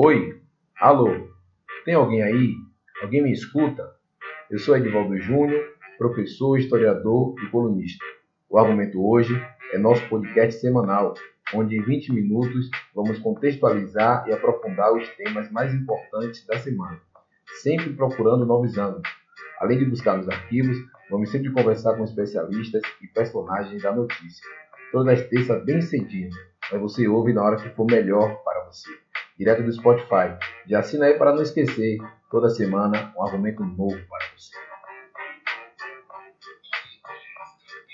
Oi? Alô? Tem alguém aí? Alguém me escuta? Eu sou Edvaldo Júnior, professor, historiador e colunista. O argumento hoje é nosso podcast semanal, onde em 20 minutos vamos contextualizar e aprofundar os temas mais importantes da semana, sempre procurando novos ângulos. Além de buscar nos arquivos, vamos sempre conversar com especialistas e personagens da notícia. Todas as terças bem cedinho, mas você ouve na hora que for melhor para você direto do Spotify. Já assina aí para não esquecer, toda semana um argumento novo para você.